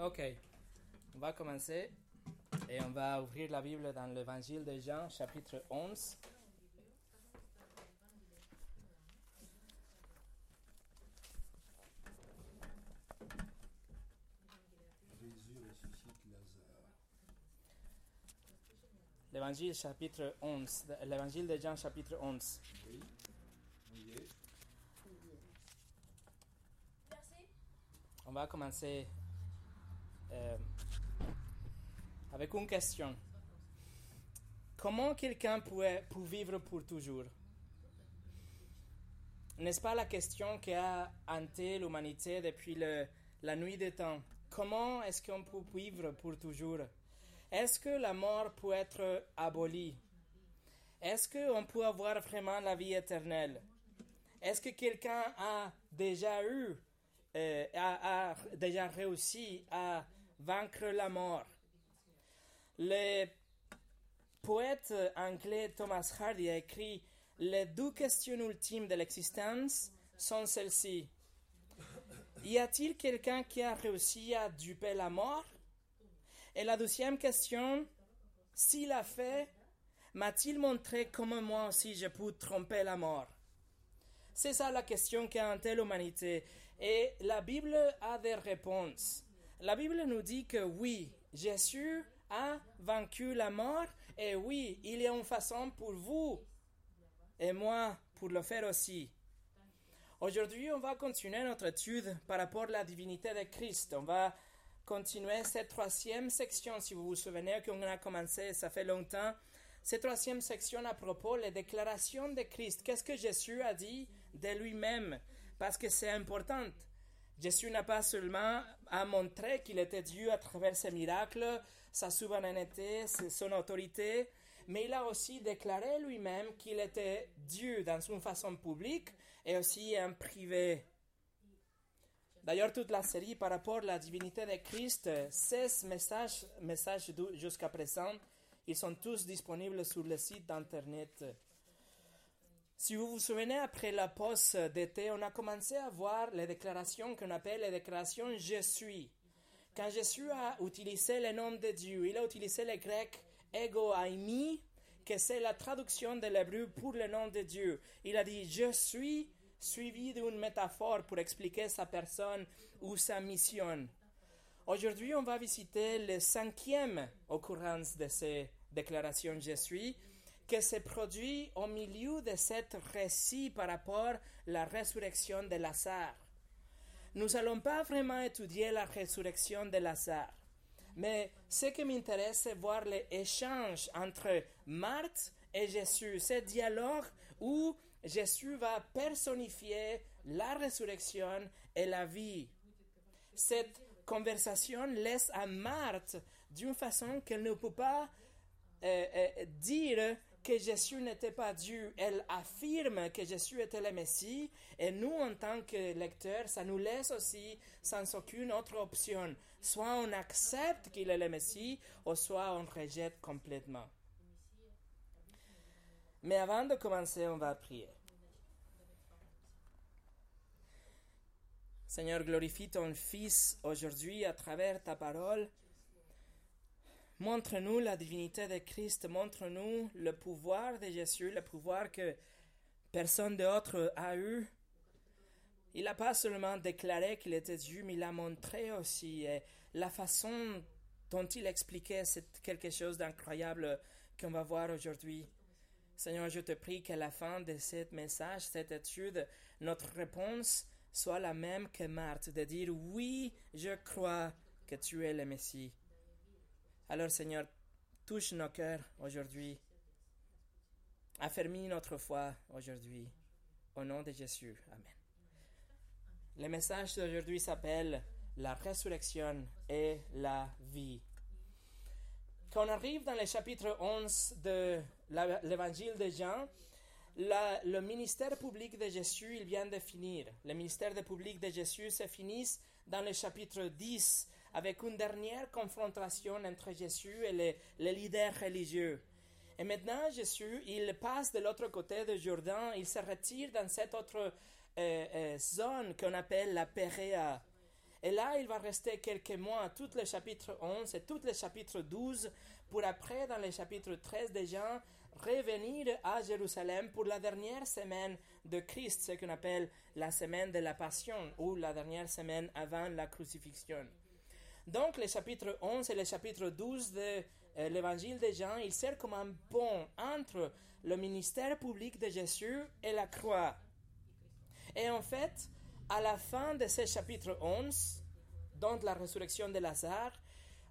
Ok, on va commencer et on va ouvrir la Bible dans l'évangile de Jean, chapitre 11. Jésus ressuscite Lazare. L'évangile chapitre 11, l'évangile de Jean chapitre 11. Oui, on y est. On va commencer euh, avec une question. Comment quelqu'un peut, peut vivre pour toujours? N'est-ce pas la question qui a hanté l'humanité depuis la nuit des temps? Comment est-ce qu'on peut vivre pour toujours? Est-ce que la mort peut être abolie? Est-ce qu'on peut avoir vraiment la vie éternelle? Est-ce que quelqu'un a déjà eu, euh, a déjà réussi à vaincre la mort Le poète anglais Thomas Hardy a écrit Les deux questions ultimes de l'existence sont celles-ci. Y a-t-il quelqu'un qui a réussi à duper la mort? Et la deuxième question, s'il a fait, m'a-t-il montré comment moi aussi je peux tromper la mort? C'est ça la question qui a hanté l'humanité. Et la Bible a des réponses. La Bible nous dit que oui, Jésus a vaincu la mort et oui, il y a une façon pour vous et moi pour le faire aussi. Aujourd'hui, on va continuer notre étude par rapport à la divinité de Christ. On va continuer cette troisième section, si vous vous souvenez qu'on a commencé, ça fait longtemps. Cette troisième section à propos des déclarations de Christ. Qu'est-ce que Jésus a dit de lui-même? Parce que c'est important. Jésus n'a pas seulement à montrer qu'il était Dieu à travers ses miracles, sa souveraineté, son autorité, mais il a aussi déclaré lui-même qu'il était Dieu dans une façon publique et aussi en privé. D'ailleurs, toute la série par rapport à la divinité de Christ, 16 messages, messages jusqu'à présent, ils sont tous disponibles sur le site d'internet. Si vous vous souvenez, après la pause d'été, on a commencé à voir les déclarations qu'on appelle les déclarations Je suis. Quand Jésus a utilisé le nom de Dieu, il a utilisé le grec ego aimi, que c'est la traduction de l'hébreu pour le nom de Dieu. Il a dit Je suis, suivi d'une métaphore pour expliquer sa personne ou sa mission. Aujourd'hui, on va visiter le cinquième occurrence de ces déclarations Je suis, qui se produit au milieu de cet récit par rapport à la résurrection de Lazare. Nous n'allons pas vraiment étudier la résurrection de Lazare, mais ce qui m'intéresse, c'est voir l'échange entre Marthe et Jésus, ce dialogue où Jésus va personnifier la résurrection et la vie. Cette conversation laisse à Marthe d'une façon qu'elle ne peut pas euh, euh, dire que Jésus n'était pas Dieu. Elle affirme que Jésus était le Messie et nous, en tant que lecteurs, ça nous laisse aussi sans aucune autre option. Soit on accepte qu'il est le Messie, ou soit on rejette complètement. Mais avant de commencer, on va prier. Seigneur, glorifie ton Fils aujourd'hui à travers ta parole. Montre-nous la divinité de Christ, montre-nous le pouvoir de Jésus, le pouvoir que personne d'autre a eu. Il n'a pas seulement déclaré qu'il était Dieu, mais il a montré aussi. Et la façon dont il expliquait, c'est quelque chose d'incroyable qu'on va voir aujourd'hui. Seigneur, je te prie qu'à la fin de ce message, cette étude, notre réponse soit la même que Marthe, de dire oui, je crois que tu es le Messie. Alors Seigneur, touche nos cœurs aujourd'hui. Affermis notre foi aujourd'hui. Au nom de Jésus. Amen. Le message d'aujourd'hui s'appelle La résurrection et la vie. Quand on arrive dans le chapitre 11 de l'évangile de Jean, le ministère public de Jésus, il vient de finir. Le ministère public de Jésus se finit dans le chapitre 10 avec une dernière confrontation entre Jésus et les, leaders religieux. Et maintenant, Jésus, il passe de l'autre côté du Jourdain, il se retire dans cette autre euh, euh, zone qu'on appelle la Péréa. Et là, il va rester quelques mois, tout le chapitre 11 et tout le chapitre 12, pour après, dans le chapitre 13 déjà, revenir à Jérusalem pour la dernière semaine de Christ, ce qu'on appelle la semaine de la Passion ou la dernière semaine avant la crucifixion. Donc, le chapitre 11 et le chapitre 12 de euh, l'évangile de Jean, il sert comme un pont entre le ministère public de Jésus et la croix. Et en fait, à la fin de ce chapitre 11, donc la résurrection de Lazare,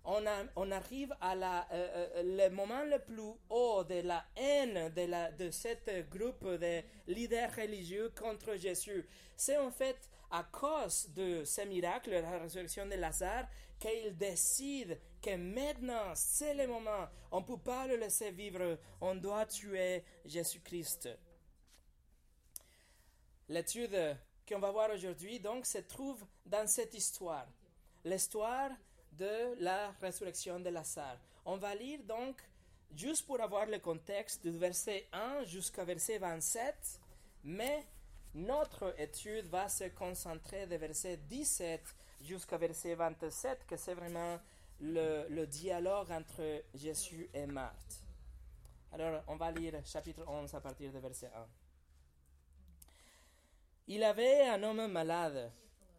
on, arrive à la, euh, euh, le moment le plus haut de la haine de, la, de ce groupe de leaders religieux contre Jésus. C'est en fait à cause de ce miracle, la résurrection de Lazare, qu'il décide que maintenant, c'est le moment, on ne peut pas le laisser vivre, on doit tuer Jésus-Christ. L'étude qu'on va voir aujourd'hui, donc, se trouve dans cette histoire. L'histoire de la résurrection de Lazare. On va lire donc, juste pour avoir le contexte, du verset 1 jusqu'au verset 27, mais notre étude va se concentrer du verset 17 jusqu'au verset 27, que c'est vraiment le, dialogue entre Jésus et Marthe. Alors, on va lire chapitre 11 à partir du verset 1. Il avait un homme malade.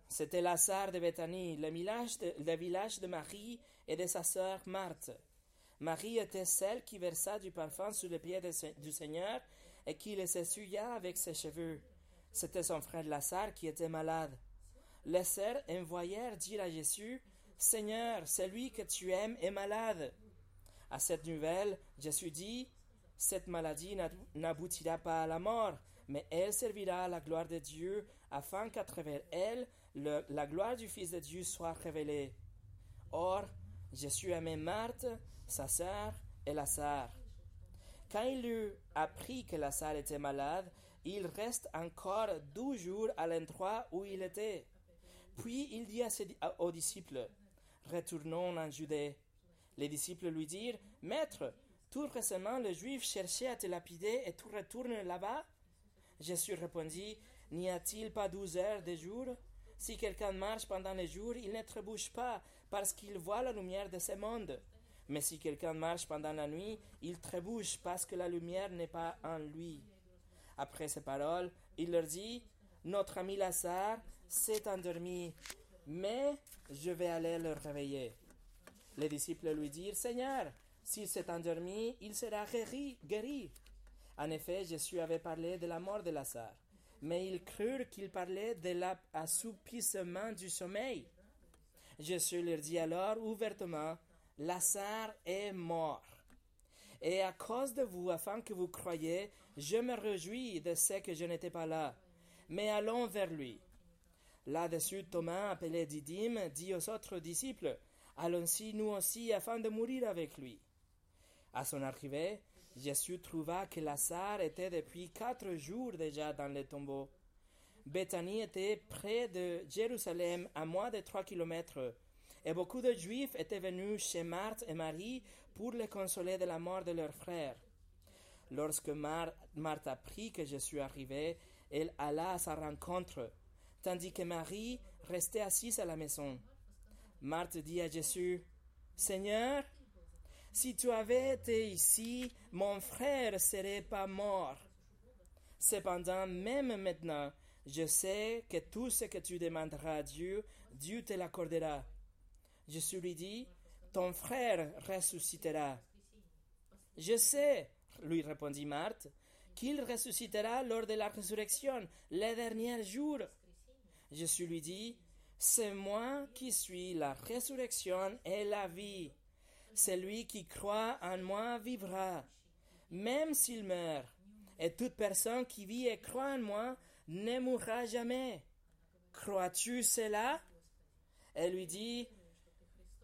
C'était Lazare de Béthanie, le village, de, le village de Marie et de sa sœur Marthe. Marie était celle qui versa du parfum sur les pieds de, du Seigneur et qui les essuya avec ses cheveux. C'était son frère Lazare qui était malade. Les sœurs envoyèrent dire à Jésus, Seigneur, celui que tu aimes est malade. À cette nouvelle, Jésus dit, Cette maladie n'aboutira pas à la mort, mais elle servira à la gloire de Dieu, afin qu'à travers elle, le, la gloire du Fils de Dieu soit révélée. Or, Jésus aimait Marthe, sa sœur et Lazare. Quand il eut appris que Lazare était malade, il reste encore douze jours à l'endroit où il était. Puis il dit aux disciples, Retournons en Judée. Les disciples lui dirent, Maître, tout récemment les Juifs cherchaient à te lapider et tu retournes là-bas? Jésus répondit, N'y a-t-il pas douze heures de jour? Si quelqu'un marche pendant les jours, il ne trébuche pas, parce qu'il voit la lumière de ce monde. Mais si quelqu'un marche pendant la nuit, il trébuche, parce que la lumière n'est pas en lui. Après ces paroles, il leur dit, Notre ami Lazare s'est endormi, mais je vais aller le réveiller. Les disciples lui dirent, Seigneur, s'il s'est endormi, il sera guéri. En effet, Jésus avait parlé de la mort de Lazare, mais ils crurent qu'il parlait de l'assoupissement du sommeil. Jésus leur dit alors ouvertement, Lazare est mort. Et à cause de vous, afin que vous croyiez, je me réjouis de ce que je n'étais pas là. Mais allons vers lui. Là-dessus, Thomas, appelé Didyme, dit aux autres disciples, Allons-y nous aussi afin de mourir avec lui. À son arrivée, Jésus trouva que Lazare était depuis quatre jours déjà dans le tombeau. Bethanie était près de Jérusalem, à moins de trois kilomètres, et beaucoup de Juifs étaient venus chez Marthe et Marie pour les consoler de la mort de leur frère. Lorsque Mar Marthe apprit que Jésus arrivait, elle alla à sa rencontre, tandis que Marie restait assise à la maison. Marthe dit à Jésus, Seigneur, si tu avais été ici, mon frère serait pas mort. Cependant, même maintenant, je sais que tout ce que tu demanderas à Dieu, Dieu te l'accordera. Jésus lui dit, ton frère ressuscitera. Je sais, lui répondit Marthe, qu'il ressuscitera lors de la résurrection, le dernier jour. Jésus lui dit, c'est moi qui suis la résurrection et la vie. Celui qui croit en moi vivra, même s'il meurt. Et toute personne qui vit et croit en moi ne mourra jamais. Crois-tu cela Elle lui dit,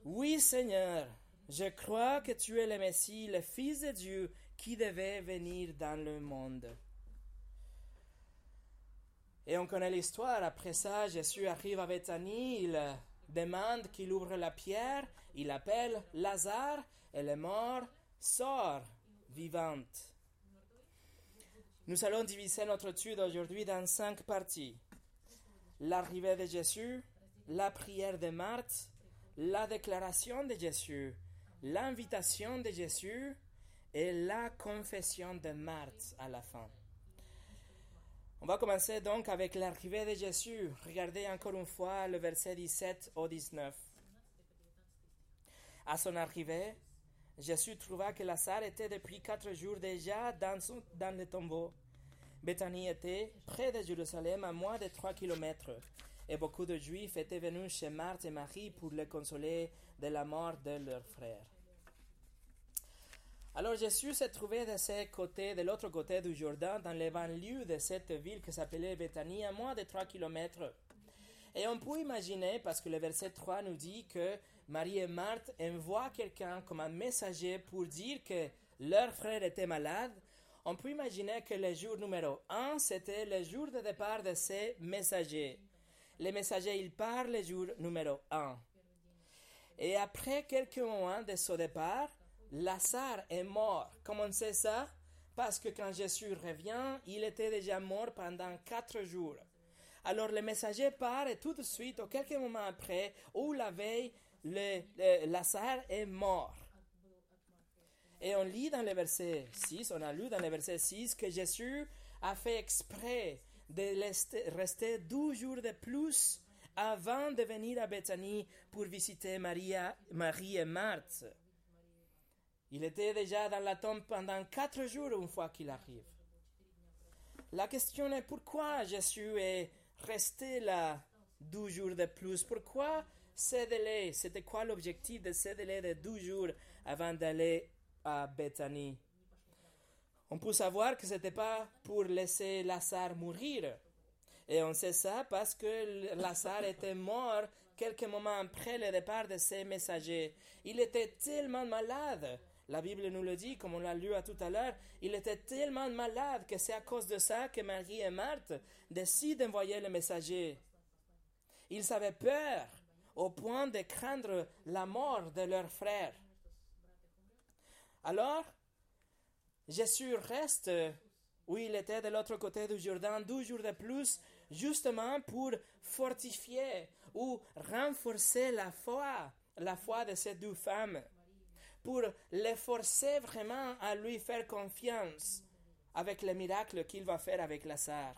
Oui Seigneur, je crois que tu es le Messie, le Fils de Dieu, qui devait venir dans le monde. Et on connaît l'histoire. Après ça, Jésus arrive à Bethanie, il demande qu'il ouvre la pierre, il appelle Lazare, et le mort sort vivante. Nous allons diviser notre étude aujourd'hui dans cinq parties. L'arrivée de Jésus, la prière de Marthe, la déclaration de Jésus, l'invitation de Jésus et la confession de Marthe à la fin. On va commencer donc avec l'arrivée de Jésus. Regardez encore une fois le verset 17 au 19. À son arrivée, Jésus trouva que Lazare était depuis quatre jours déjà dans, dans le tombeau. Bethanie était près de Jérusalem à moins de trois kilomètres, et beaucoup de Juifs étaient venus chez Marthe et Marie pour les consoler de la mort de leur frère. Alors Jésus s'est trouvé de ce côté, de l'autre côté du Jourdain, dans les banlieues de cette ville qui s'appelait Bethanie, à moins de trois kilomètres. Et on peut imaginer, parce que le verset 3 nous dit que Marie et Marthe envoient quelqu'un comme un messager pour dire que leur frère était malade, on peut imaginer que le jour numéro 1, c'était le jour de départ de ces messagers. Les messagers, ils partent le jour numéro 1. Et après quelques moments de son départ, Lazare est mort. Comment on sait ça? Parce que quand Jésus revient, il était déjà mort pendant quatre jours. Alors le messager part et tout de suite, ou quelques moments après, ou la veille, le, le- Lazare est mort. Et on lit dans le verset 6, on a lu dans le verset 6 que Jésus a fait exprès de rester 12 jours de plus avant de venir à Bethanie pour visiter Marie et Marthe. Il était déjà dans la tombe pendant quatre jours une fois qu'il arrive. La question est pourquoi Jésus est resté là 12 jours de plus? Pourquoi ce délai C'était quoi l'objectif de ce délai de 12 jours avant d'aller à Bethanie On peut savoir que ce n'était pas pour laisser Lazare mourir. Et on sait ça parce que Lazare était mort quelques moments après le départ de ses messagers. Il était tellement malade. La Bible nous le dit, comme on l'a lu à tout à l'heure, il était tellement malade que c'est à cause de ça que Marie et Marthe décident d'envoyer le messager. Ils avaient peur au point de craindre la mort de leur frère. Alors, Jésus reste où il était de l'autre côté du Jourdain 12 jours de plus, justement pour fortifier ou renforcer la foi, la foi de ces deux femmes, pour les forcer vraiment à lui faire confiance avec le miracle qu'il va faire avec Lazare.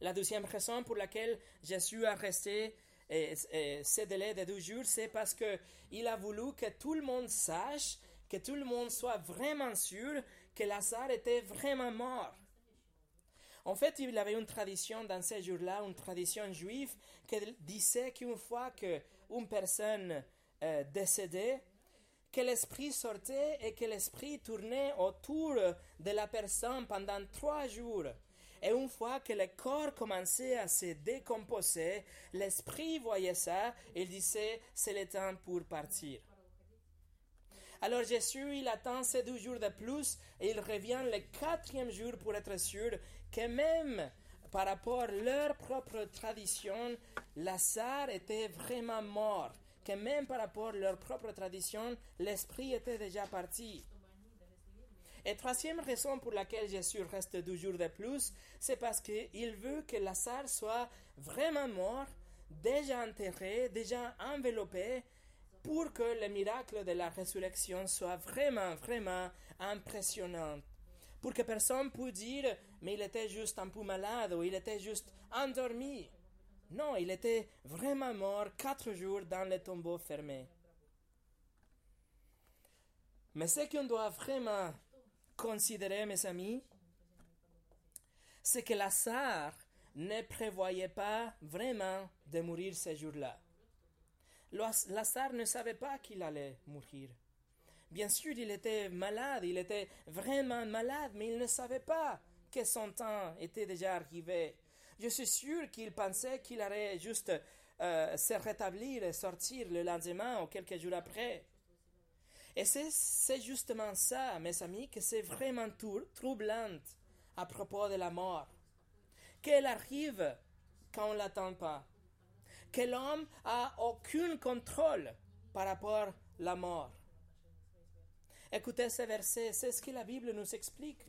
La deuxième raison pour laquelle Jésus a resté eh, eh, ce délai de 12 jours, c'est parce que il a voulu que tout le monde sache, que tout le monde soit vraiment sûr que Lazare était vraiment mort. En fait, il avait une tradition dans ces jours-là, une tradition juive, qui disait qu'une fois qu'une personne euh, décédait, que l'esprit sortait et que l'esprit tournait autour de la personne pendant trois jours. Et une fois que le corps commençait à se décomposer, l'esprit voyait ça et disait c'est le temps pour partir. Alors Jésus, il attend ces deux jours de plus et il revient le quatrième jour pour être sûr que même par rapport à leur propre tradition, Lazare était vraiment mort. Que même par rapport à leur propre tradition, l'esprit était déjà parti. Et troisième raison pour laquelle Jésus reste deux jours de plus, c'est parce qu'il veut que Lazare soit vraiment mort, déjà enterré, déjà enveloppé, pour que le miracle de la résurrection soit vraiment, vraiment impressionnant. Pour que personne puisse dire, mais il était juste un peu malade ou il était juste endormi. Non, il était vraiment mort quatre jours dans le tombeau fermé. Mais ce qu'on doit vraiment considérer, mes amis, c'est que Lazare ne prévoyait pas vraiment de mourir ce jour-là. Lazare ne savait pas qu'il allait mourir. Bien sûr, il était malade, il était vraiment malade, mais il ne savait pas que son temps était déjà arrivé. Je suis sûr qu'il pensait qu'il allait juste euh, se rétablir et sortir le lendemain ou quelques jours après. Et c'est justement ça, mes amis, que c'est vraiment troublant à propos de la mort. Qu'elle arrive quand on ne l'attend pas? Que l'homme a aucun contrôle par rapport à la mort. Écoutez ce verset, c'est ce que la Bible nous explique.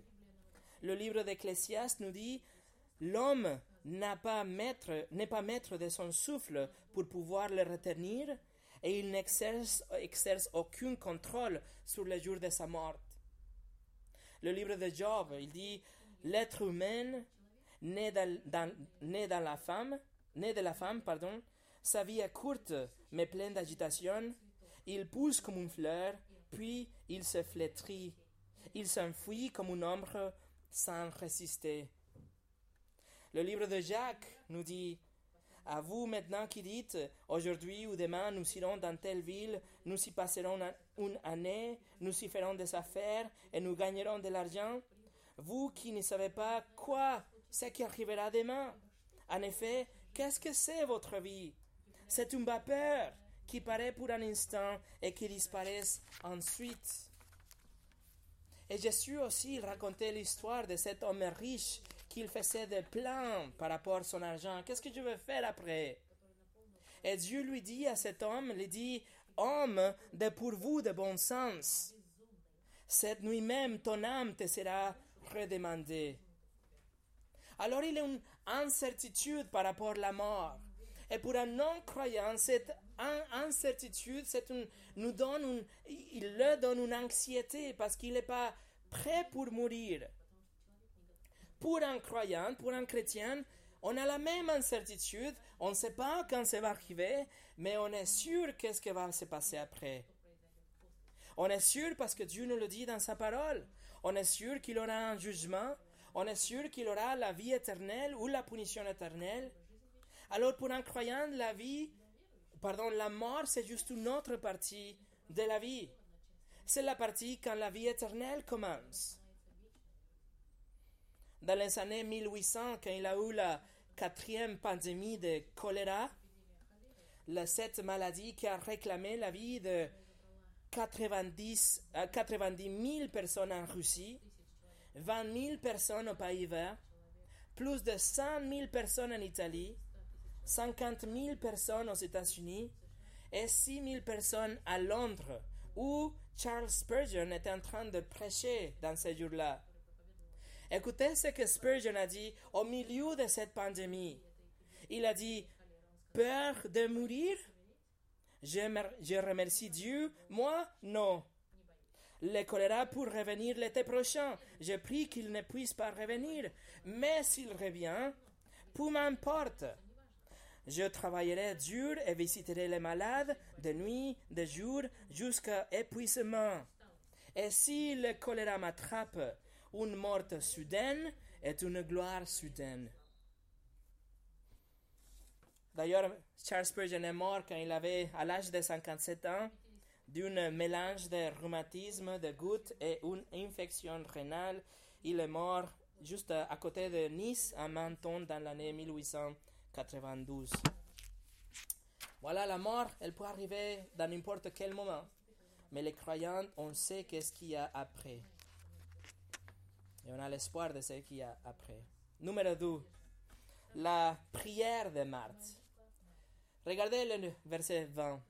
Le livre d'Ecclésiaste nous dit L'homme n'est pas maître de son souffle pour pouvoir le retenir, et il n'exerce exerce aucun contrôle sur le jour de sa mort. Le livre de Job, il dit, l'être humain, né dans la femme, né de la femme, pardon, sa vie est courte, mais pleine d'agitation. Il pousse comme une fleur, puis il se flétrit. Il s'enfuit comme une ombre sans résister. Le livre de Jacques nous dit À vous maintenant qui dites Aujourd'hui ou demain nous irons dans telle ville, nous y passerons un- une année, nous y ferons des affaires et nous gagnerons de l'argent. Vous qui ne savez pas quoi ce qui arrivera demain. En effet, qu'est-ce que c'est votre vie? C'est une vapeur qui paraît pour un instant et qui disparaît ensuite. Et Jésus aussi racontait l'histoire de cet homme riche qu'il faisait des plans par rapport à son argent. Qu'est-ce que je vais faire après? Et Dieu lui dit à cet homme, il dit, homme de pour vous de bon sens, cette nuit même ton âme te sera redemandée. Alors il a une incertitude par rapport à la mort. Et pour un non-croyant, cette in- incertitude, une, nous donne une- il leur donne une anxiété parce qu'il n'est pas prêt pour mourir. Pour un croyant, pour un chrétien, on a la même incertitude, on ne sait pas quand ça va arriver, mais on est sûr qu'est-ce qui va se passer après. On est sûr parce que Dieu nous le dit dans sa parole. On est sûr qu'il aura un jugement. On est sûr qu'il aura la vie éternelle ou la punition éternelle. Alors pour un croyant, la vie, pardon, la mort, c'est juste une autre partie de la vie. C'est la partie quand la vie éternelle commence. Dans les années 1800, quand il a eu la quatrième pandémie de choléra, cette maladie qui a réclamé la vie de 90, euh, 90 000 personnes en Russie, 20 000 personnes aux Pays-Bas, plus de 100 000 personnes en Italie, 50 000 personnes aux États-Unis et 6 000 personnes à Londres, où Charles Spurgeon était en train de prêcher dans ces jours-là. Écoutez ce que Spurgeon a dit au milieu de cette pandémie. Il a dit Peur de mourir? Je, mer- je remercie Dieu. Moi, non. Le choléra pour revenir l'été prochain. Je prie qu'il ne puisse pas revenir. Mais s'il revient, peu m'importe. Je travaillerai dur et visiterai les malades de nuit, de jour, jusqu'à épuisement. Et si le choléra m'attrape, une mort soudaine est une gloire soudaine. D'ailleurs, Charles Spurgeon est mort quand il avait, à l'âge de 57 ans, d'un mélange de rhumatisme, de gouttes et une infection rénale. Il est mort juste à côté de Nice, à Menton, dans l'année 1892. Voilà, la mort, elle peut arriver dans n'importe quel moment. Mais les croyants, on sait qu'est-ce qu'il y a après. Et on a l'espoir de ce qu'il y a après. Numéro 2. La prière de Marthe. Regardez le verset 20.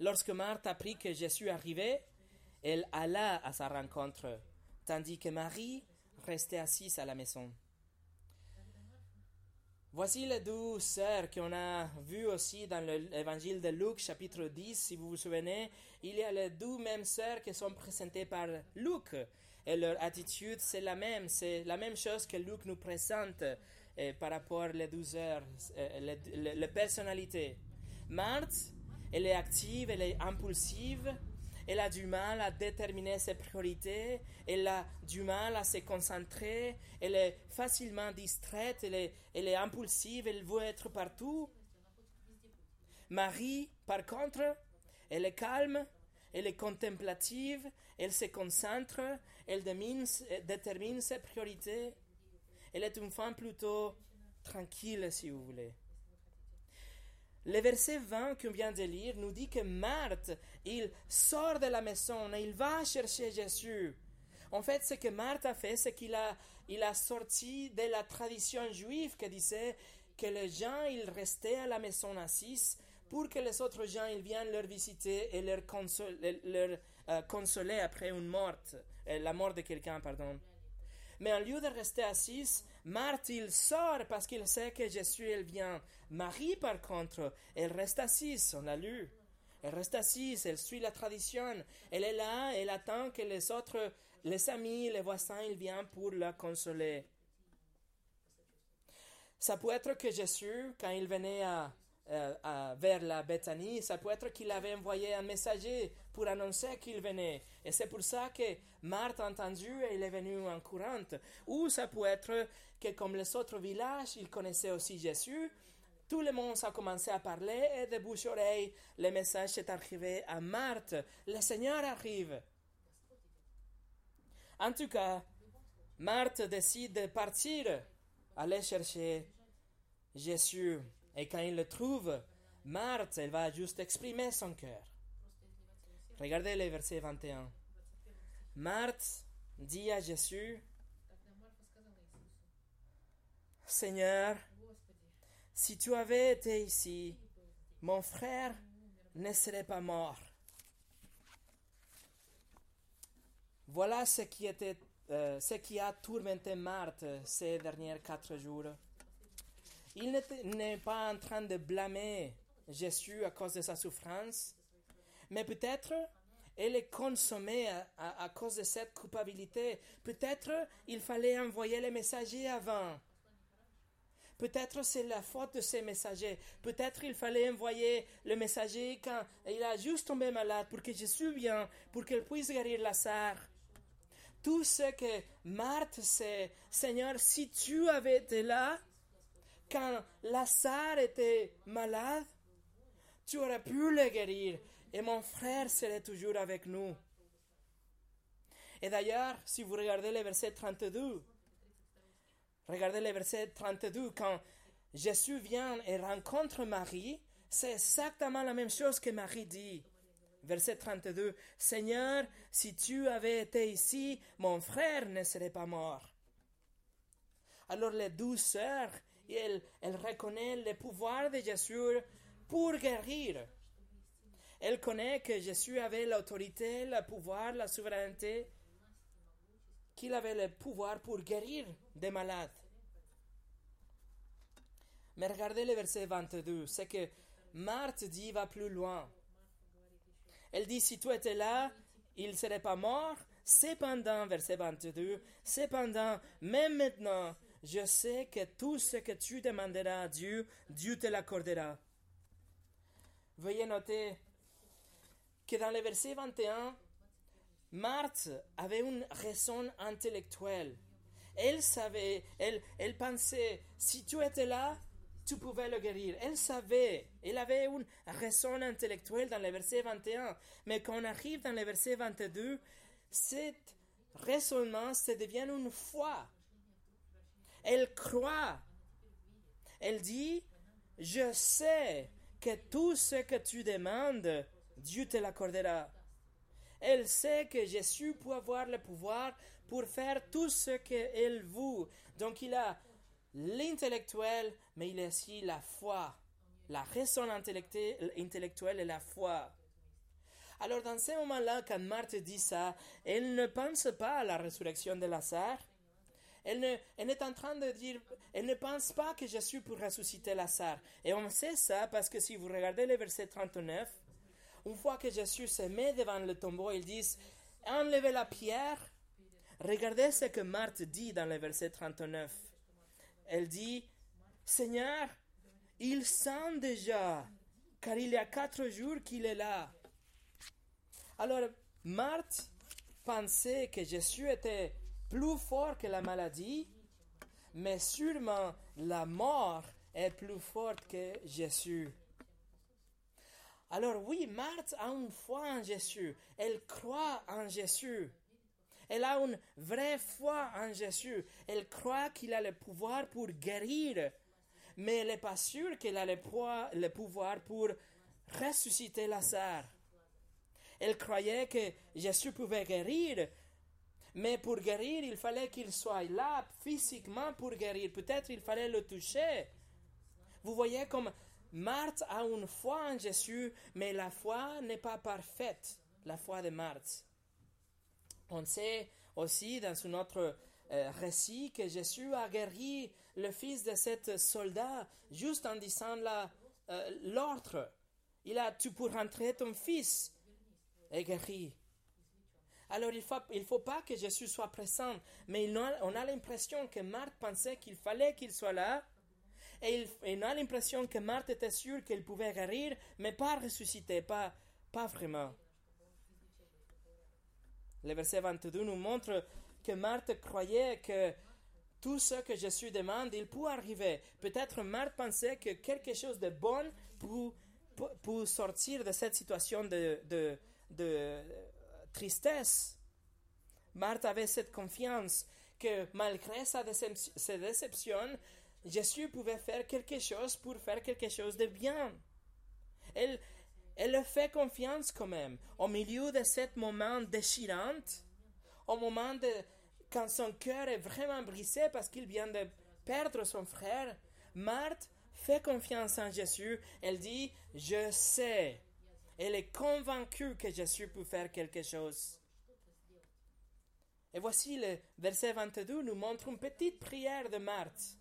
Lorsque Marthe apprit que Jésus arrivait, elle alla à sa rencontre, tandis que Marie restait assise à la maison. Voici les deux sœurs qu'on a vues aussi dans le- l'évangile de Luc, chapitre 10. Si vous vous souvenez, il y a les deux mêmes sœurs qui sont présentées par Luc. Et leur attitude, c'est la même. C'est la même chose que Luc nous présente euh, par rapport aux deux sœurs, les, les- les personnalités. Marthe, elle est active, elle est impulsive, elle a du mal à déterminer ses priorités, elle a du mal à se concentrer, elle est facilement distraite, elle est, elle est impulsive, elle veut être partout. Marie, par contre, elle est calme, elle est contemplative, elle se concentre, elle détermine ses priorités. Elle est une femme plutôt tranquille, si vous voulez. Le verset 20 qu'on vient de lire nous dit que Marthe, il sort de la maison et il va chercher Jésus. En fait, ce que Marthe a fait, c'est qu'il a, il a sorti de la tradition juive qui disait que les gens, ils restaient à la maison assis pour que les autres gens, ils viennent leur visiter et leur, euh, consoler après une mort, euh, la mort de quelqu'un, pardon. Mais en lieu de rester assise, Marthe, il sort parce qu'il sait que Jésus, elle vient. Marie, par contre, elle reste assise, on l'a lu. Elle reste assise, elle suit la tradition. Elle est là, elle attend que les autres, les amis, les voisins, ils viennent pour la consoler. Ça peut être que Jésus, quand il venait à, euh, à- vers la Bethanie, ça peut être qu'il avait envoyé un messager pour annoncer qu'il venait. Et c'est pour ça que Marthe a entendu et il est venu en courant. Ou ça peut être que comme les autres villages, ils connaissaient aussi Jésus. Tout le monde a commencé à parler et de bouche à oreille, le message est arrivé à Marthe. Le Seigneur arrive. En tout cas, Marthe décide de partir, aller chercher Jésus. Et quand il le trouve, Marthe, va juste exprimer son cœur. Regardez le verset 21. Marthe dit à Jésus, Seigneur, si tu avais été ici, mon frère ne serait pas mort. Voilà ce qui, euh, a tourmenté Marthe ces derniers quatre jours. Il n'est pas en train de blâmer Jésus à cause de sa souffrance, mais peut-être elle est consommée à, à- à cause de cette culpabilité. Peut-être il fallait envoyer les messagers avant. Peut-être c'est la faute de ces messagers. Peut-être il fallait envoyer le messager quand il a juste tombé malade pour que Jésus vienne, pour qu'il puisse guérir Lazare. Tout ce que Marthe sait, Seigneur, si tu avais été là, quand Lazare était malade, tu aurais pu le guérir et mon frère serait toujours avec nous. Et d'ailleurs, si vous regardez le verset 32, regardez le verset 32, quand Jésus vient et rencontre Marie, c'est exactement la même chose que Marie dit. Verset 32, Seigneur, si tu avais été ici, mon frère ne serait pas mort. Alors les douze sœurs, elles, elles reconnaissent le pouvoir de Jésus pour guérir. Elle connaît que Jésus avait l'autorité, le pouvoir, la souveraineté, qu'il avait le pouvoir pour guérir des malades. Mais regardez le verset 22, c'est que Marthe dit va plus loin. Elle dit si tu étais là, il ne serait pas mort. Cependant, verset 22, cependant, même maintenant, je sais que tout ce que tu demanderas à Dieu, Dieu te l'accordera. Veuillez noter que dans le verset 21, Marthe avait une raison intellectuelle. Elle savait, elle, pensait, si tu étais là, tu pouvais le guérir. Elle savait, elle avait une raison intellectuelle dans le verset 21. Mais quand on arrive dans le verset 22, cet raisonnement se devient une foi. Elle croit. Elle dit, je sais que tout ce que tu demandes, Dieu te l'accordera. Elle sait que Jésus peut avoir le pouvoir pour faire tout ce qu'elle veut. Donc il a l'intellectuel, mais il a aussi la foi. La raison intellectuelle et la foi. Alors dans ce moment-là, quand Marthe dit ça, elle ne pense pas à la résurrection de Lazare. Elle, ne, est en train de dire, elle ne pense pas que Jésus peut ressusciter Lazare. Et on sait ça parce que si vous regardez le verset 39, une fois que Jésus se met devant le tombeau, ils disent, enlevez la pierre. Regardez ce que Marthe dit dans le verset 39. Elle dit, Seigneur, il sent déjà, car il y a quatre jours qu'il est là. Alors, Marthe pensait que Jésus était plus fort que la maladie, mais sûrement la mort est plus forte que Jésus. Alors oui, Marthe a une foi en Jésus. Elle croit en Jésus. Elle a une vraie foi en Jésus. Elle croit qu'il a le pouvoir pour guérir. Mais elle n'est pas sûre qu'elle a le, le pouvoir pour ressusciter Lazare. Elle croyait que Jésus pouvait guérir. Mais pour guérir, il fallait qu'il soit là physiquement pour guérir. Peut-être il fallait le toucher. Vous voyez comme Marthe a une foi en Jésus, mais la foi n'est pas parfaite, la foi de Marthe. On sait aussi dans une autre euh, récit que Jésus a guéri le fils de cet soldat juste en disant euh, l'ordre. Il a tu pour rentrer ton fils est guéri. Alors il ne faut, il faut pas que Jésus soit présent, mais on a l'impression que Marthe pensait qu'il fallait qu'il soit là. Et on a l'impression que Marthe était sûre qu'elle pouvait guérir, mais pas ressusciter, pas, pas vraiment. Le verset 22 nous montre que Marthe croyait que tout ce que Jésus demande, il peut arriver. Peut-être Marthe pensait que quelque chose de bon pour, sortir de cette situation de, de, de tristesse. Marthe avait cette confiance que malgré sa, sa déception, Jésus pouvait faire quelque chose pour faire quelque chose de bien. Elle, elle le fait confiance quand même. Au milieu de ce moment déchirant, au moment de quand son cœur est vraiment brisé parce qu'il vient de perdre son frère, Marthe fait confiance en Jésus. Elle dit, je sais. Elle est convaincue que Jésus peut faire quelque chose. Et voici le verset 22 nous montre une petite prière de Marthe.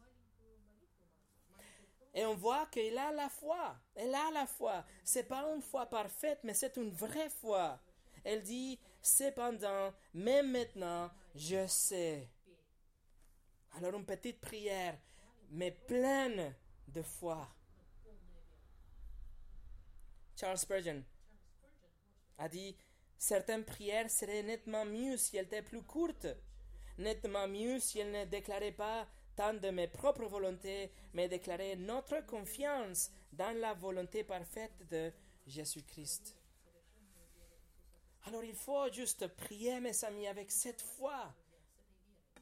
Et on voit qu'elle a la foi. Elle a la foi. C'est pas une foi parfaite, mais c'est une vraie foi. Elle dit, cependant, même maintenant, je sais. Alors une petite prière, mais pleine de foi. Charles Spurgeon a dit, certaines prières seraient nettement mieux si elles étaient plus courtes, nettement mieux si elles ne déclaraient pas tant de mes propres volontés, mais déclaraient notre confiance dans la volonté parfaite de Jésus-Christ. Alors il faut juste prier, mes amis, avec cette foi.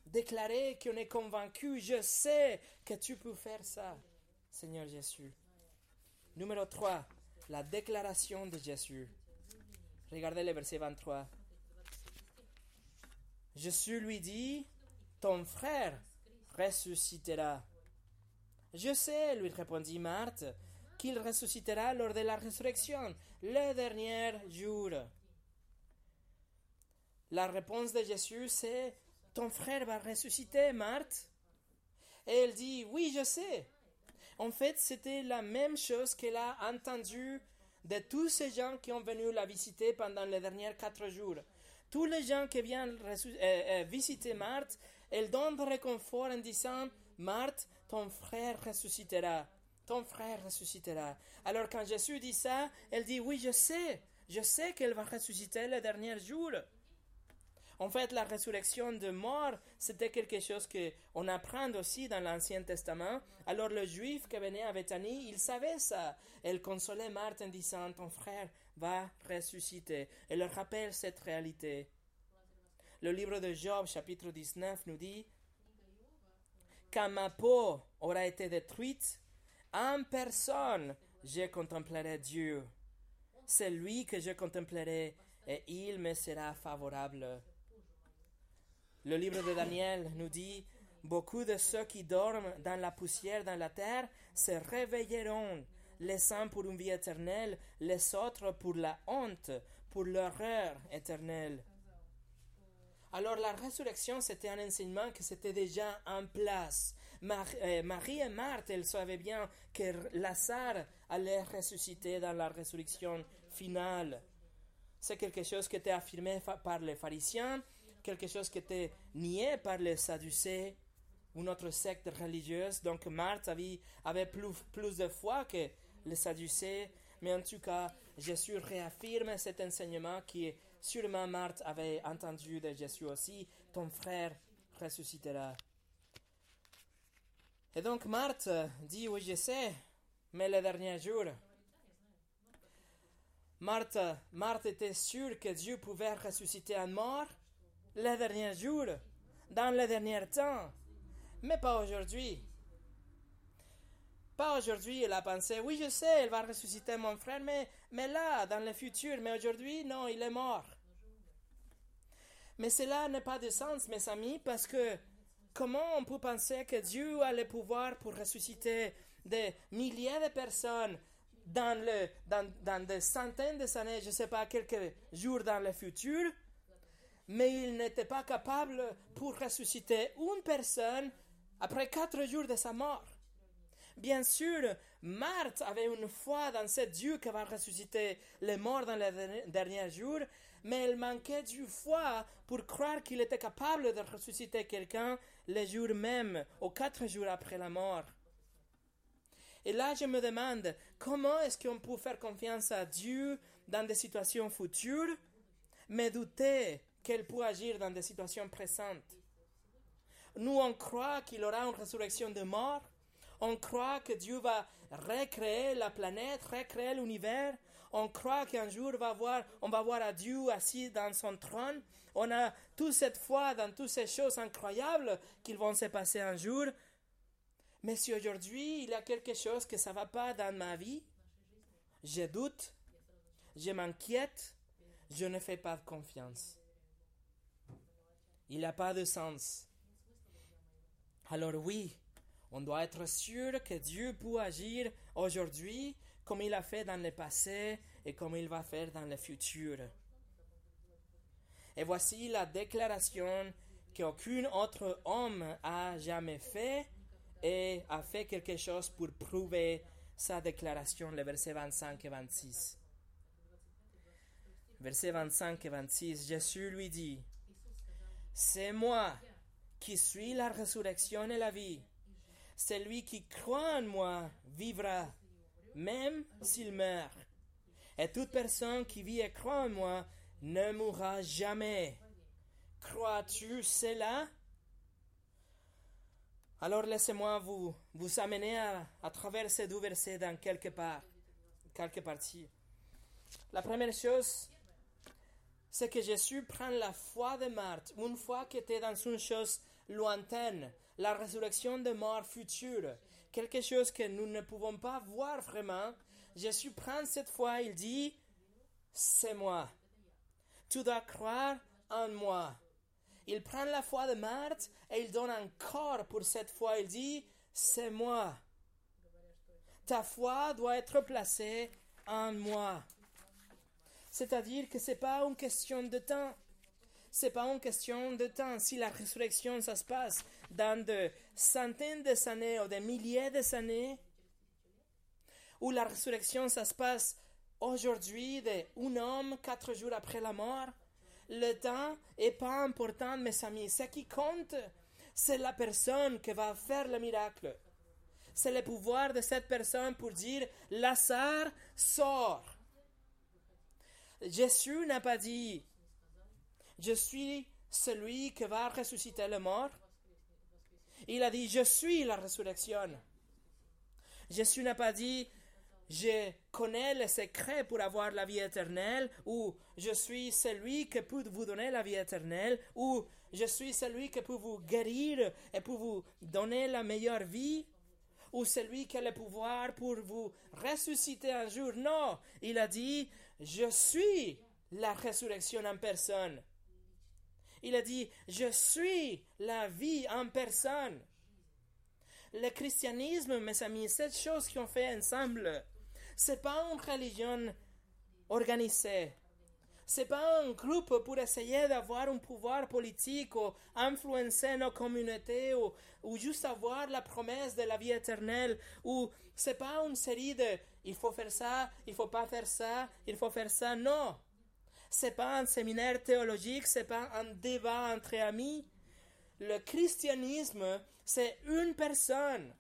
Déclarer qu'on est convaincu, je sais que tu peux faire ça, Seigneur Jésus. Numéro 3, la déclaration de Jésus. Regardez le verset 23. Jésus lui dit, ton frère ressuscitera. Je sais, lui répondit Marthe, qu'il ressuscitera lors de la résurrection, le dernier jour. La réponse de Jésus, c'est Ton frère va ressusciter, Marthe. Et elle dit Oui, je sais. En fait, c'était la même chose qu'elle a entendue de tous ces gens qui ont venu la visiter pendant les derniers quatre jours. Tous les gens qui viennent euh, euh, visiter Marthe, elle donne réconfort en disant Marthe, ton frère ressuscitera. Ton frère ressuscitera. Alors quand Jésus dit ça, elle dit Oui, je sais. Je sais qu'elle va ressusciter le dernier jour. En fait, la résurrection de mort, c'était quelque chose que on apprend aussi dans l'Ancien Testament. Alors le juif qui venait à Bethanie, il savait ça. Elle consolait Marthe en disant, ton frère va ressusciter. Elle leur rappelle cette réalité. Le livre de Job, chapitre 19, nous dit, quand ma peau aura été détruite, en personne je contemplerai Dieu. C'est lui que je contemplerai et il me sera favorable. Le livre de Daniel nous dit, beaucoup de ceux qui dorment dans la poussière dans la terre se réveilleront, les uns pour une vie éternelle, les autres pour la honte, pour l'horreur éternelle. Alors la résurrection, c'était un enseignement que c'était déjà en place. Euh, Marie et Marthe, elles savaient bien que Lazare allait ressusciter dans la résurrection finale. C'est quelque chose qui était affirmé par les pharisiens, quelque chose qui était nié par les sadducées, une autre secte religieuse. Donc Marthe avait, plus, plus de foi que les sadducées, mais en tout cas, Jésus réaffirme cet enseignement qui sûrement Marthe avait entendu de Jésus aussi, ton frère ressuscitera. Et donc Marthe dit, oui je sais, mais le dernier jour, Marthe, Marthe était sûre que Dieu pouvait ressusciter un mort le dernier jour, dans le dernier temps, mais pas aujourd'hui. Pas aujourd'hui, elle a pensé, oui, je sais, elle va ressusciter mon frère, mais, mais là, dans le futur, mais aujourd'hui, non, il est mort. Mais cela n'a pas de sens, mes amis, parce que comment on peut penser que Dieu a le pouvoir pour ressusciter des milliers de personnes dans, le, dans, dans des centaines d'années, je ne sais pas, quelques jours dans le futur, mais il n'était pas capable pour ressusciter une personne après quatre jours de sa mort. Bien sûr, Marthe avait une foi dans ce Dieu qui va ressusciter les morts dans les derniers jours, mais elle manquait du foi pour croire qu'il était capable de ressusciter quelqu'un le jour même, ou quatre jours après la mort. Et là, je me demande, comment est-ce qu'on peut faire confiance à Dieu dans des situations futures, mais douter qu'elle peut agir dans des situations présentes Nous, on croit qu'il aura une résurrection de mort, on croit que Dieu va recréer la planète, recréer l'univers. On croit qu'un jour on va voir Dieu assis dans son trône. On a toute cette foi dans toutes ces choses incroyables qui vont se passer un jour. Mais si aujourd'hui il y a quelque chose que ça va pas dans ma vie, je doute, je m'inquiète, je ne fais pas confiance. Il n'y a pas de sens. Alors oui, on doit être sûr que Dieu peut agir aujourd'hui comme il a fait dans le passé et comme il va faire dans le futur. Et voici la déclaration qu'aucun autre homme a jamais fait et a fait quelque chose pour prouver sa déclaration, les versets 25 et 26. Versets 25 et 26, Jésus lui dit, C'est moi qui suis la résurrection et la vie. Celui qui croit en moi vivra, même s'il meurt. Et toute personne qui vit et croit en moi ne mourra jamais. Crois-tu cela? Alors laissez-moi vous, vous amener à, à, travers ces deux versets dans quelque part, quelques parties. La première chose, c'est que Jésus prend la foi de Marthe, une foi qui était dans une chose lointaine, la résurrection de mort future, quelque chose que nous ne pouvons pas voir vraiment. Jésus prend cette foi, il dit, c'est moi. Tu dois croire en moi. Il prend la foi de Marthe et il donne un corps pour cette foi. Il dit, c'est moi. Ta foi doit être placée en moi. C'est-à-dire que ce n'est pas une question de temps c'est pas une question de temps. Si la résurrection, ça se passe dans de centaines d'années ou des milliers d'années, ou la résurrection, ça se passe aujourd'hui d'un homme quatre jours après la mort, le temps est pas important, mes amis. Ce qui compte, c'est la personne qui va faire le miracle. C'est le pouvoir de cette personne pour dire Lazare sort. Jésus n'a pas dit je suis celui qui va ressusciter le mort. Il a dit, je suis la résurrection. Jésus n'a pas dit, je connais les secrets pour avoir la vie éternelle, ou je suis celui qui peut vous donner la vie éternelle, ou je suis celui qui peut vous guérir et pour vous donner la meilleure vie, ou celui qui a le pouvoir pour vous ressusciter un jour. Non, il a dit, je suis la résurrection en personne. Il a dit, je suis la vie en personne. Le christianisme, mes amis, cette chose qu'on fait ensemble, c'est pas une religion organisée. C'est pas un groupe pour essayer d'avoir un pouvoir politique ou influencer nos communautés ou, ou juste avoir la promesse de la vie éternelle ou c'est pas une série de il faut faire ça, il faut pas faire ça, il faut faire ça. Non c'est pas un séminaire théologique, c'est pas un débat entre amis. Le christianisme, c'est une personne.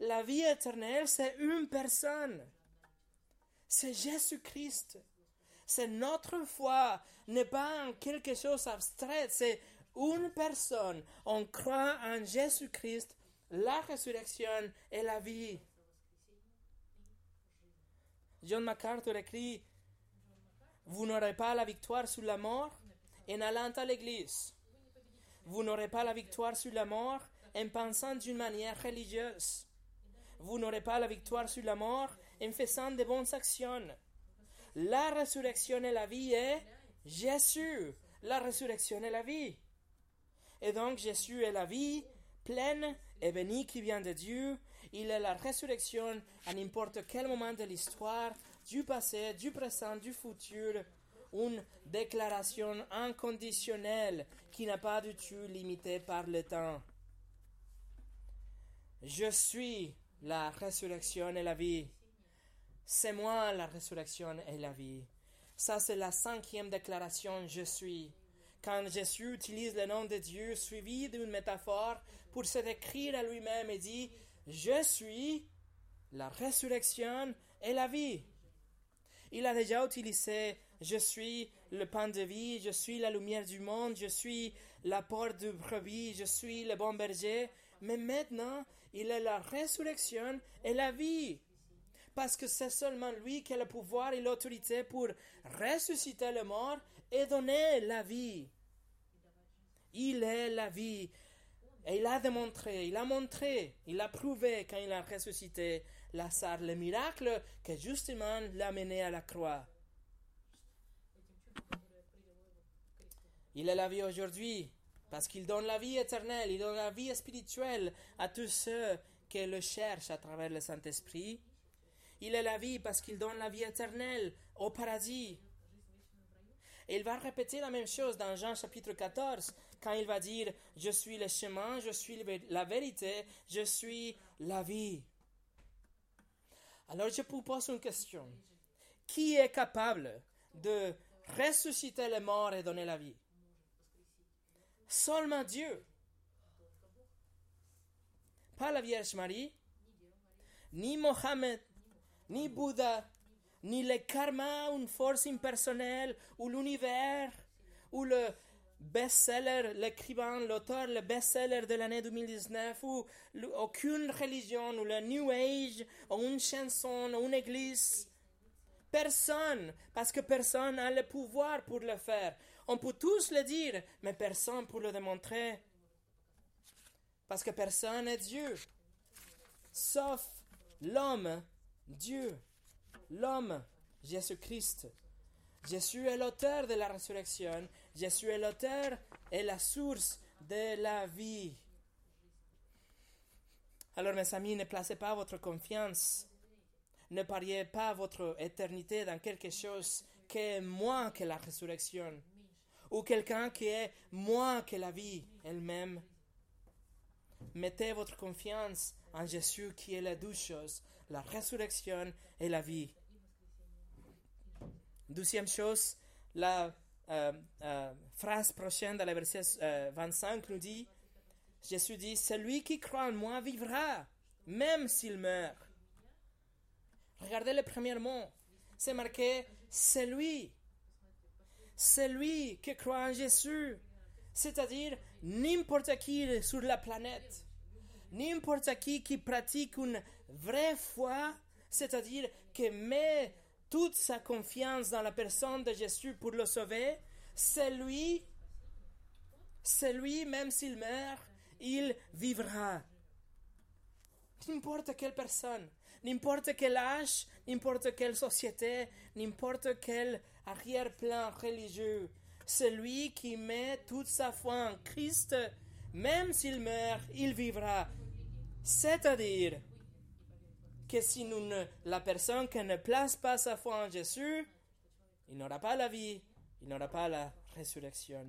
La vie éternelle, c'est une personne. C'est Jésus-Christ. C'est notre foi, n'est pas quelque chose d'abstrait, c'est une personne. On croit en Jésus-Christ, la résurrection et la vie. John MacArthur écrit vous n'aurez pas la victoire sur la mort en allant à l'église. Vous n'aurez pas la victoire sur la mort en pensant d'une manière religieuse. Vous n'aurez pas la victoire sur la mort en faisant de bonnes actions. La résurrection et la vie est Jésus. La résurrection et la vie. Et donc Jésus est la vie pleine et bénie qui vient de Dieu. Il est la résurrection à n'importe quel moment de l'histoire du passé, du présent, du futur. une déclaration inconditionnelle qui n'a pas du tout limité par le temps. Je suis la résurrection et la vie. C'est moi la résurrection et la vie. Ça, c'est la cinquième déclaration, je suis. Quand Jésus utilise le nom de Dieu suivi d'une métaphore pour se décrire à lui-même et dit, je suis la résurrection et la vie. Il a déjà utilisé je suis le pain de vie, je suis la lumière du monde, je suis la porte du brebis, je suis le bon berger. Mais maintenant, il est la résurrection et la vie. Parce que c'est seulement lui qui a le pouvoir et l'autorité pour ressusciter le mort et donner la vie. Il est la vie. Et il a démontré, il a montré, il a prouvé quand il a ressuscité Lazare, le miracle que justement l'a mené à la croix. Il est la vie aujourd'hui parce qu'il donne la vie éternelle, il donne la vie spirituelle à tous ceux qui le cherchent à travers le Saint-Esprit. Il est la vie parce qu'il donne la vie éternelle au paradis. Il va répéter la même chose dans Jean chapitre 14, quand il va dire, je suis le chemin, je suis la vérité, je suis la vie. Alors je vous pose une question. Qui est capable de ressusciter les morts et donner la vie? Seulement Dieu. Pas la Vierge Marie, ni Mohammed, ni Bouddha, ni le karma, une force impersonnelle, ou l'univers, ou le best-seller, l'écrivain, l'auteur, le best-seller de l'année 2019, ou aucune religion, ou le New Age, ou une chanson, ou une église. Personne, parce que personne n'a le pouvoir pour le faire. On peut tous le dire, mais personne pour le démontrer. Parce que personne n'est Dieu, sauf l'homme, Dieu, l'homme, Jésus-Christ. Jésus est l'auteur de la résurrection. Jésus est l'auteur et la source de la vie. Alors mes amis, ne placez pas votre confiance. Ne pariez pas votre éternité dans quelque chose qui est moins que la résurrection. Ou quelqu'un qui est moins que la vie elle-même. Mettez votre confiance en Jésus qui est les deux choses, la résurrection et la vie. Deuxième chose, la phrase prochaine dans le verset 25 euh, nous dit, Jésus dit, celui qui croit en moi vivra, même s'il meurt. Regardez le premier mot, c'est marqué celui. Celui qui croit en Jésus, c'est-à-dire n'importe qui sur la planète, n'importe qui qui pratique une vraie foi, c'est-à-dire qui met toute sa confiance dans la personne de Jésus pour le sauver, c'est lui, c'est lui, même s'il meurt, il vivra. N'importe quelle personne, n'importe quel âge, n'importe quelle société, n'importe quel arrière-plan religieux, celui qui met toute sa foi en Christ, même s'il meurt, il vivra. C'est-à-dire, que si la personne qui ne place pas sa foi en Jésus, il n'aura pas la vie, il n'aura pas la résurrection.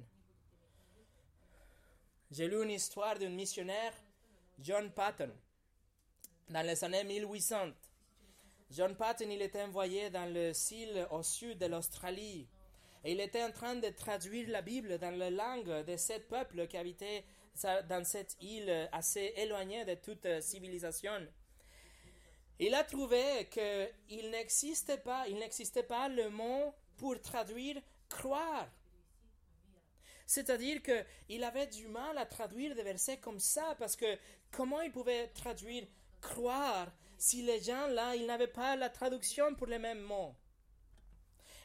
J'ai lu une histoire d'un missionnaire, John Patton, dans les années 1800. John Patton, il était envoyé dans le île au sud de l'Australie. Et il était en train de traduire la Bible dans la langue de ce peuple qui habitait dans cette île assez éloignée de toute civilisation. Il a trouvé qu'il n'existait pas, il n'existait pas le mot pour traduire croire. C'est-à-dire qu'il avait du mal à traduire des versets comme ça, parce que comment il pouvait traduire croire si les gens là, ils n'avaient pas la traduction pour les mêmes mots?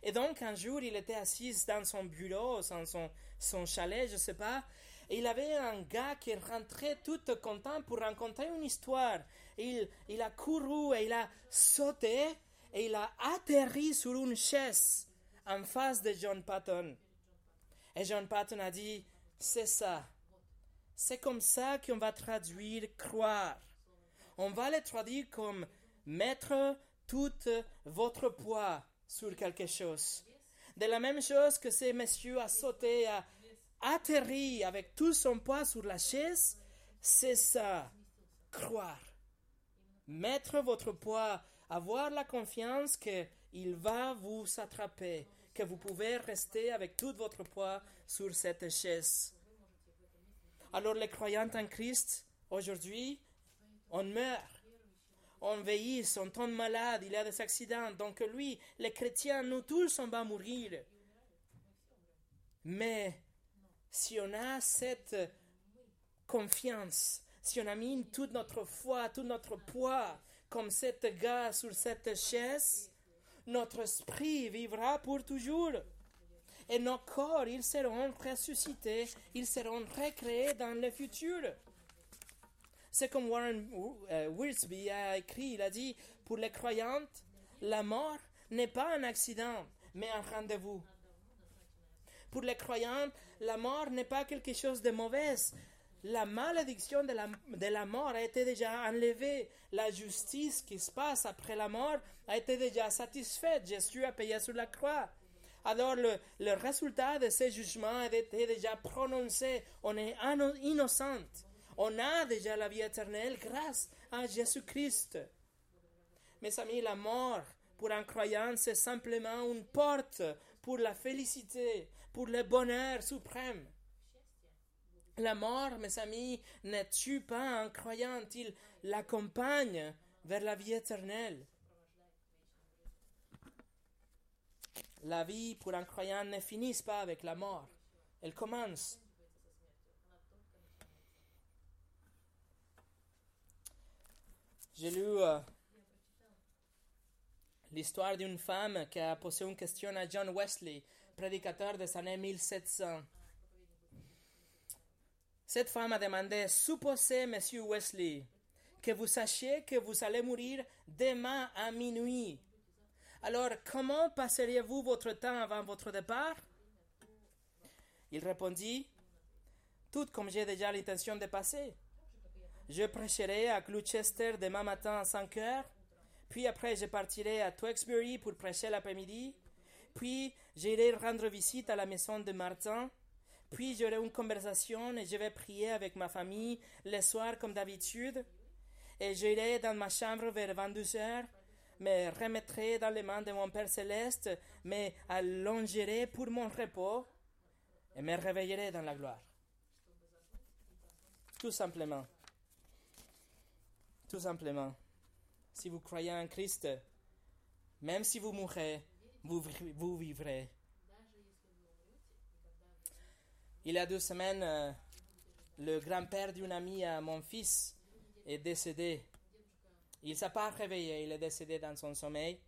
Et donc un jour, il était assis dans son bureau, dans son, son chalet, je ne sais pas, et il avait un gars qui rentrait tout content pour rencontrer une histoire. Il, a couru et il a sauté et il a atterri sur une chaise en face de John Patton. Et John Patton a dit, c'est ça. C'est comme ça qu'on va traduire croire. On va le traduire comme mettre tout votre poids sur quelque chose. De la même chose que ce monsieur a sauté, a atterri avec tout son poids sur la chaise, c'est ça, croire. Mettre votre poids, avoir la confiance qu'il va vous attraper, que vous pouvez rester avec tout votre poids sur cette chaise. Alors les croyants en Christ, aujourd'hui, on meurt, on vieillit, on tombe malade, il y a des accidents. Donc lui, les chrétiens, nous tous, on va mourir. Mais si on a cette confiance, si on a mis toute notre foi, tout notre poids, comme cet gars sur cette chaise, notre esprit vivra pour toujours. Et nos corps, ils seront ressuscités, ils seront recréés dans le futur. C'est comme Warren euh, Wiersbe a écrit, il a dit, pour les croyantes, la mort n'est pas un accident, mais un rendez-vous. Pour les croyantes, la mort n'est pas quelque chose de mauvais. La malédiction de la, mort a été déjà enlevée. La justice qui se passe après la mort a été déjà satisfaite. Jésus a payé sur la croix. Alors le, résultat de ce jugement a été déjà prononcé. On est innocent. On a déjà la vie éternelle grâce à Jésus-Christ. Mes amis, la mort pour un croyant, c'est simplement une porte pour la félicité, pour le bonheur suprême. La mort, mes amis, ne tue pas un croyant, il l'accompagne vers la vie éternelle. La vie pour un croyant ne finit pas avec la mort, elle commence. J'ai lu euh, l'histoire d'une femme qui a posé une question à John Wesley, prédicateur des années 1700. Cette femme a demandé, supposez, monsieur Wesley, que vous sachiez que vous allez mourir demain à minuit. Alors, comment passeriez-vous votre temps avant votre départ? Il répondit, tout comme j'ai déjà l'intention de passer. Je prêcherai à Gloucester demain matin à 5 heures, puis après je partirai à Tewksbury pour prêcher l'après-midi, puis j'irai rendre visite à la maison de Martin, puis j'aurai une conversation et je vais prier avec ma famille le soir comme d'habitude, et j'irai dans ma chambre vers 22 heures, me remettrai dans les mains de mon Père céleste, me allongerai pour mon repos, et me réveillerai dans la gloire. Tout simplement. Tout simplement. Si vous croyez en Christ, même si vous mourrez, vous, vous vivrez. Il y a deux semaines, euh, le grand-père d'une amie à mon fils est décédé. Il ne s'est pas réveillé, il est décédé dans son sommeil.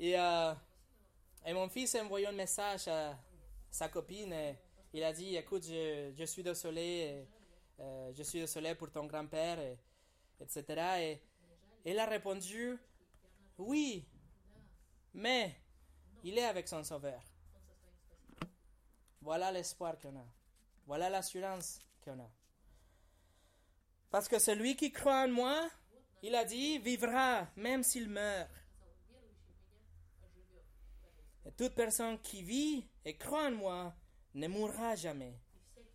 Et, euh, mon fils a envoyé un message à sa copine. Il a dit, écoute, je, je suis désolé, euh, je suis désolé pour ton grand-père, etc. Et elle a répondu, oui, mais il est avec son sauveur. Voilà l'espoir qu'on a. Voilà l'assurance qu'on a. Parce que celui qui croit en moi, il a dit, vivra même s'il meurt. Et toute personne qui vit et croit en moi ne mourra jamais.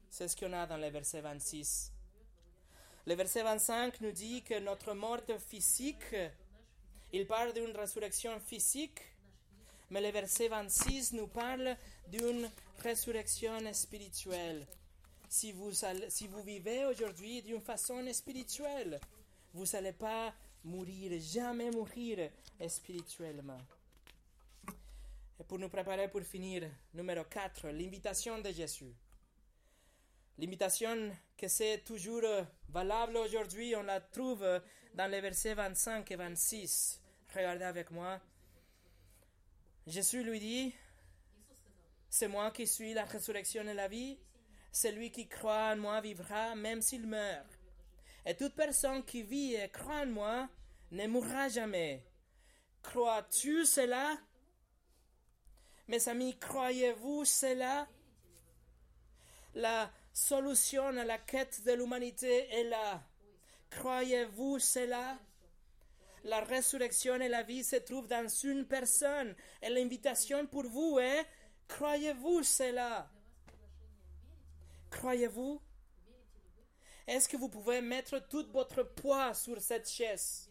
C'est ce qu'on a dans le verset 26. Le verset 25 nous dit que notre mort physique, il parle d'une résurrection physique, mais le verset 26 nous parle d'une résurrection spirituelle. Si vous, vivez aujourd'hui d'une façon spirituelle, vous n'allez pas mourir, jamais mourir spirituellement. Et pour nous préparer pour finir, numéro 4, l'invitation de Jésus. L'invitation que c'est toujours valable aujourd'hui, on la trouve dans les versets 25 et 26. Regardez avec moi. Jésus lui dit, c'est moi qui suis la résurrection et la vie. Celui qui croit en moi vivra même s'il meurt. Et toute personne qui vit et croit en moi ne mourra jamais. Crois-tu cela? Mes amis, croyez-vous cela? La solution à la quête de l'humanité est là. Croyez-vous cela? La résurrection et la vie se trouvent dans une personne. Et l'invitation pour vous est, croyez-vous cela? Croyez-vous? Est-ce que vous pouvez mettre tout votre poids sur cette chaise?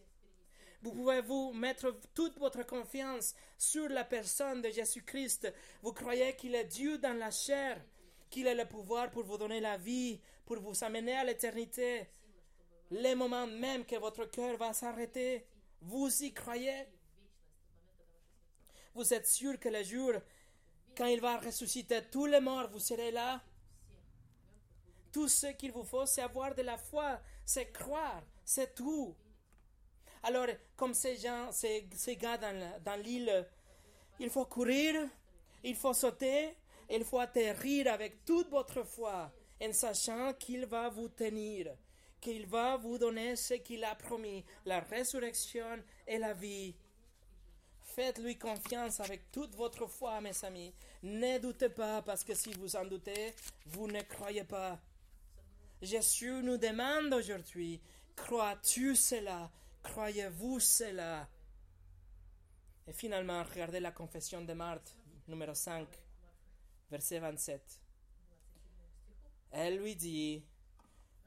Vous pouvez vous mettre toute votre confiance sur la personne de Jésus-Christ? Vous croyez qu'il est Dieu dans la chair, qu'il a le pouvoir pour vous donner la vie, pour vous amener à l'éternité? Les moments même que votre cœur va s'arrêter, vous y croyez? Vous êtes sûr que le jour, quand il va ressusciter tous les morts, vous serez là. Tout ce qu'il vous faut, c'est avoir de la foi, c'est croire, c'est tout. Alors, comme ces gens, ces, gars dans, l'île, il faut courir, il faut sauter, il faut atterrir avec toute votre foi, en sachant qu'il va vous tenir, qu'il va vous donner ce qu'il a promis, la résurrection et la vie. Faites-lui confiance avec toute votre foi, mes amis. Ne doutez pas, parce que si vous en doutez, vous ne croyez pas. Jésus nous demande aujourd'hui, crois-tu cela? Croyez-vous cela? Et finalement, regardez la confession de Marthe, numéro 5, verset 27. Elle lui dit,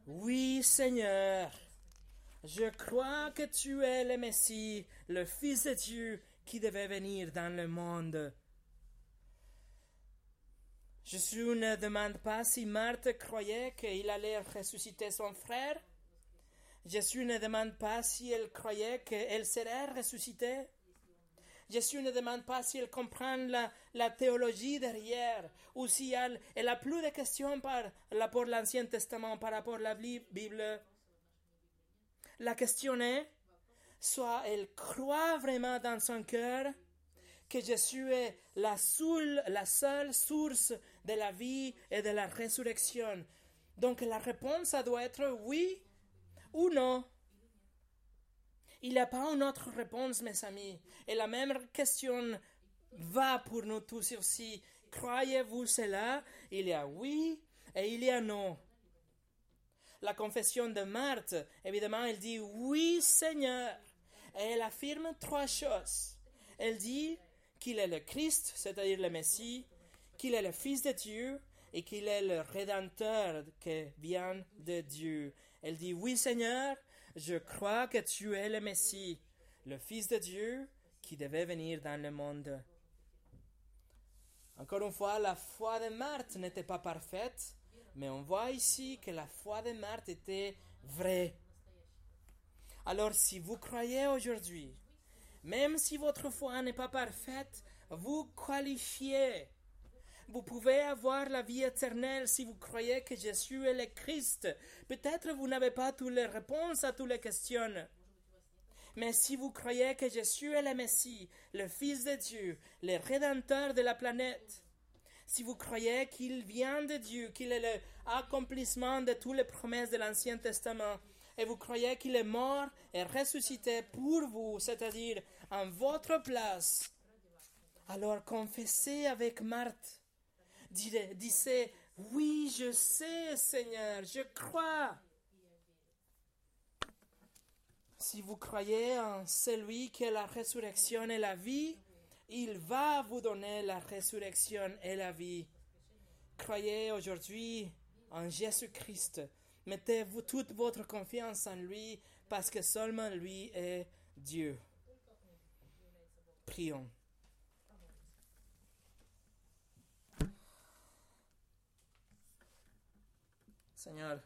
Oui Seigneur, je crois que tu es le Messie, le Fils de Dieu qui devait venir dans le monde. Jésus ne demande pas si Marthe croyait qu'il allait ressusciter son frère. Jésus ne demande pas si elle croyait qu'elle serait ressuscitée. Jésus ne demande pas si elle comprend la, théologie derrière ou si elle, elle a plus de questions par rapport à l'Ancien Testament par rapport à la Bible. La question est, soit elle croit vraiment dans son cœur que Jésus est la seule, source de la vie et de la résurrection. Donc la réponse ça doit être oui ou non. Il n'y a pas une autre réponse, mes amis. Et la même question va pour nous tous aussi. Croyez-vous cela? Il y a oui et il y a non. La confession de Marthe, évidemment, elle dit oui Seigneur. Et elle affirme trois choses. Elle dit qu'il est le Christ, c'est-à-dire le Messie, qu'il est le Fils de Dieu et qu'il est le Rédempteur qui vient de Dieu. Elle dit, oui Seigneur, je crois que tu es le Messie, le Fils de Dieu qui devait venir dans le monde. Encore une fois, la foi de Marthe n'était pas parfaite, mais on voit ici que la foi de Marthe était vraie. Alors si vous croyez aujourd'hui, même si votre foi n'est pas parfaite, vous qualifiez vous pouvez avoir la vie éternelle si vous croyez que Jésus est le Christ. Peut-être vous n'avez pas toutes les réponses à toutes les questions. Mais si vous croyez que Jésus est le Messie, le Fils de Dieu, le Rédempteur de la planète, si vous croyez qu'il vient de Dieu, qu'il est l'accomplissement de toutes les promesses de l'Ancien Testament, et vous croyez qu'il est mort et ressuscité pour vous, c'est-à-dire en votre place, alors confessez avec Marthe disait, oui, je sais, Seigneur, je crois. Si vous croyez en celui qui est la résurrection et la vie, il va vous donner la résurrection et la vie. Croyez aujourd'hui en Jésus-Christ. Mettez-vous toute votre confiance en lui parce que seulement lui est Dieu. Prions. Seigneur,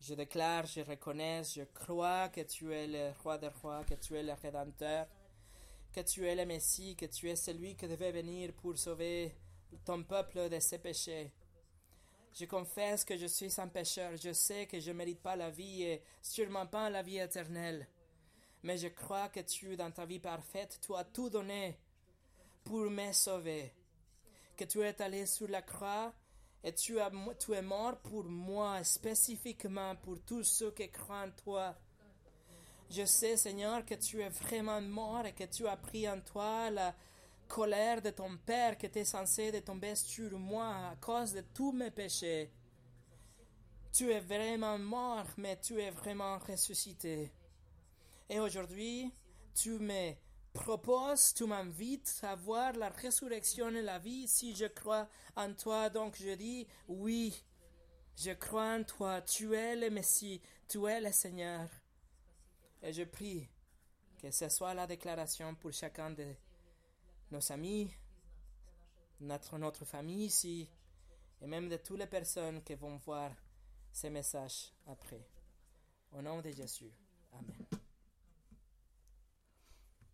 je déclare, je reconnais, je crois que tu es le roi des rois, que tu es le rédempteur, que tu es le Messie, que tu es celui qui devait venir pour sauver ton peuple de ses péchés. Je confesse que je suis un pécheur, je sais que je ne mérite pas la vie et sûrement pas la vie éternelle. Mais je crois que tu, dans ta vie parfaite, tu as tout donné pour me sauver. Que tu es allé sur la croix et tu, es mort pour moi, spécifiquement pour tous ceux qui croient en toi. Je sais, Seigneur, que tu es vraiment mort et que tu as pris en toi la colère de ton Père qui était censé de tomber sur moi à cause de tous mes péchés. Tu es vraiment mort, mais tu es vraiment ressuscité. Et aujourd'hui, tu me proposes, tu m'invites à voir la résurrection et la vie si je crois en toi. Donc je dis oui, je crois en toi, tu es le Messie, tu es le Seigneur. Et je prie que ce soit la déclaration pour chacun de nos amis, notre, notre famille ici, et même de toutes les personnes qui vont voir ces messages après. Au nom de Jésus. Amen.